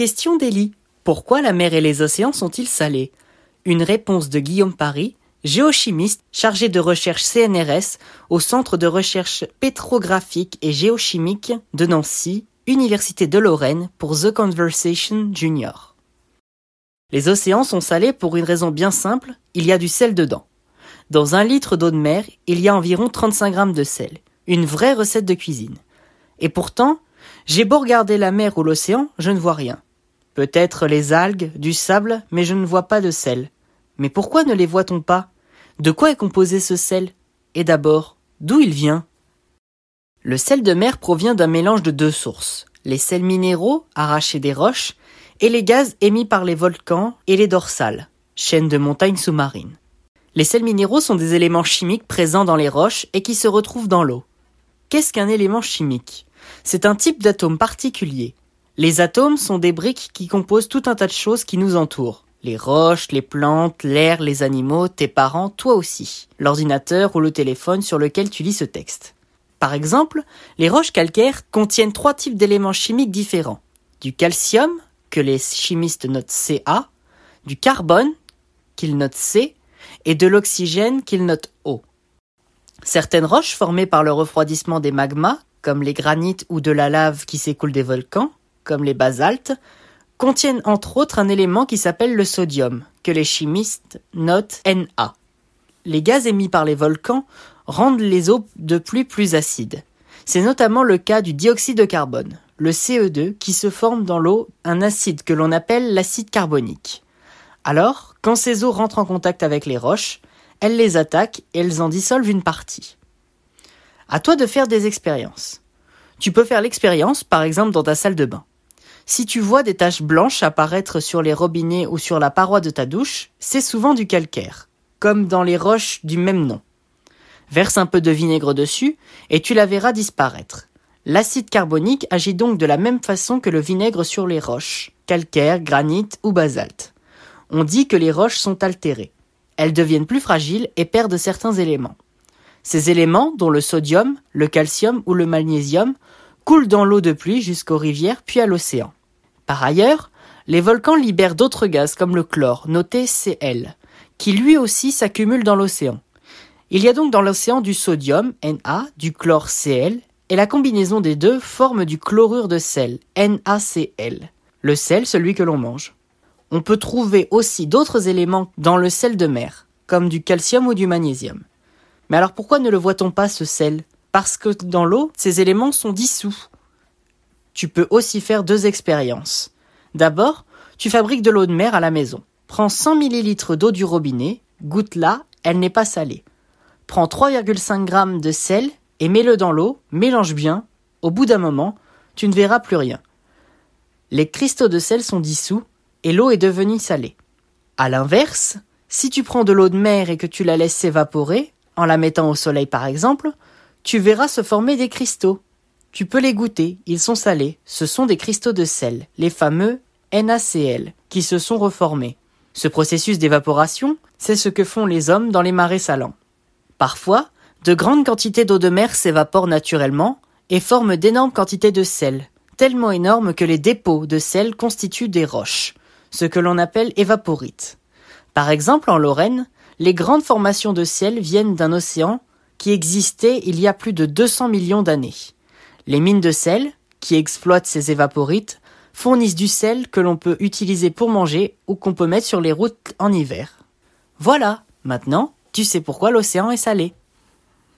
Question d'Élie. Pourquoi la mer et les océans sont-ils salés? Une réponse de Guillaume Paris, géochimiste chargé de recherche CNRS au Centre de recherche pétrographique et géochimique de Nancy, Université de Lorraine pour The Conversation Junior. Les océans sont salés pour une raison bien simple, il y a du sel dedans. Dans un litre d'eau de mer, il y a environ 35 grammes de sel. Une vraie recette de cuisine. Et pourtant, j'ai beau regarder la mer ou l'océan, je ne vois rien. Peut-être les algues, du sable, mais je ne vois pas de sel. Mais pourquoi ne les voit-on pas? De quoi est composé ce sel? Et d'abord, d'où il vient? Le sel de mer provient d'un mélange de deux sources, les sels minéraux arrachés des roches et les gaz émis par les volcans et les dorsales, chaînes de montagnes sous-marines. Les sels minéraux sont des éléments chimiques présents dans les roches et qui se retrouvent dans l'eau. Qu'est-ce qu'un élément chimique? C'est un type d'atome particulier. Les atomes sont des briques qui composent tout un tas de choses qui nous entourent. Les roches, les plantes, l'air, les animaux, tes parents, toi aussi. L'ordinateur ou le téléphone sur lequel tu lis ce texte. Par exemple, les roches calcaires contiennent trois types d'éléments chimiques différents. Du calcium, que les chimistes notent Ca, du carbone, qu'ils notent C, et de l'oxygène qu'ils notent O. Certaines roches formées par le refroidissement des magmas, comme les granites ou de la lave qui s'écoule des volcans, comme les basaltes, contiennent entre autres un élément qui s'appelle le sodium, que les chimistes notent Na. Les gaz émis par les volcans rendent les eaux de pluie plus acides. C'est notamment le cas du dioxyde de carbone, le CE2, qui se forme dans l'eau un acide que l'on appelle l'acide carbonique. Alors, quand ces eaux rentrent en contact avec les roches, elles les attaquent et elles en dissolvent une partie. À toi de faire des expériences. Tu peux faire l'expérience, par exemple, dans ta salle de bain. Si tu vois des taches blanches apparaître sur les robinets ou sur la paroi de ta douche, c'est souvent du calcaire, comme dans les roches du même nom. Verse un peu de vinaigre dessus et tu la verras disparaître. L'acide carbonique agit donc de la même façon que le vinaigre sur les roches, calcaire, granit ou basalte on dit que les roches sont altérées. Elles deviennent plus fragiles et perdent certains éléments. Ces éléments, dont le sodium, le calcium ou le magnésium, coulent dans l'eau de pluie jusqu'aux rivières puis à l'océan. Par ailleurs, les volcans libèrent d'autres gaz comme le chlore, noté Cl, qui lui aussi s'accumule dans l'océan. Il y a donc dans l'océan du sodium, Na, du chlore Cl, et la combinaison des deux forme du chlorure de sel, NaCl. Le sel, celui que l'on mange. On peut trouver aussi d'autres éléments dans le sel de mer, comme du calcium ou du magnésium. Mais alors pourquoi ne le voit-on pas ce sel? Parce que dans l'eau, ces éléments sont dissous. Tu peux aussi faire deux expériences. D'abord, tu fabriques de l'eau de mer à la maison. Prends 100 ml d'eau du robinet, goûte-la, elle n'est pas salée. Prends 3,5 g de sel et mets-le dans l'eau, mélange bien. Au bout d'un moment, tu ne verras plus rien. Les cristaux de sel sont dissous et l'eau est devenue salée. À l'inverse, si tu prends de l'eau de mer et que tu la laisses s'évaporer, en la mettant au soleil par exemple, tu verras se former des cristaux. Tu peux les goûter, ils sont salés, ce sont des cristaux de sel, les fameux NaCl, qui se sont reformés. Ce processus d'évaporation, c'est ce que font les hommes dans les marais salants. Parfois, de grandes quantités d'eau de mer s'évaporent naturellement et forment d'énormes quantités de sel, tellement énormes que les dépôts de sel constituent des roches ce que l'on appelle évaporite. Par exemple, en Lorraine, les grandes formations de sel viennent d'un océan qui existait il y a plus de 200 millions d'années. Les mines de sel, qui exploitent ces évaporites, fournissent du sel que l'on peut utiliser pour manger ou qu'on peut mettre sur les routes en hiver. Voilà, maintenant, tu sais pourquoi l'océan est salé.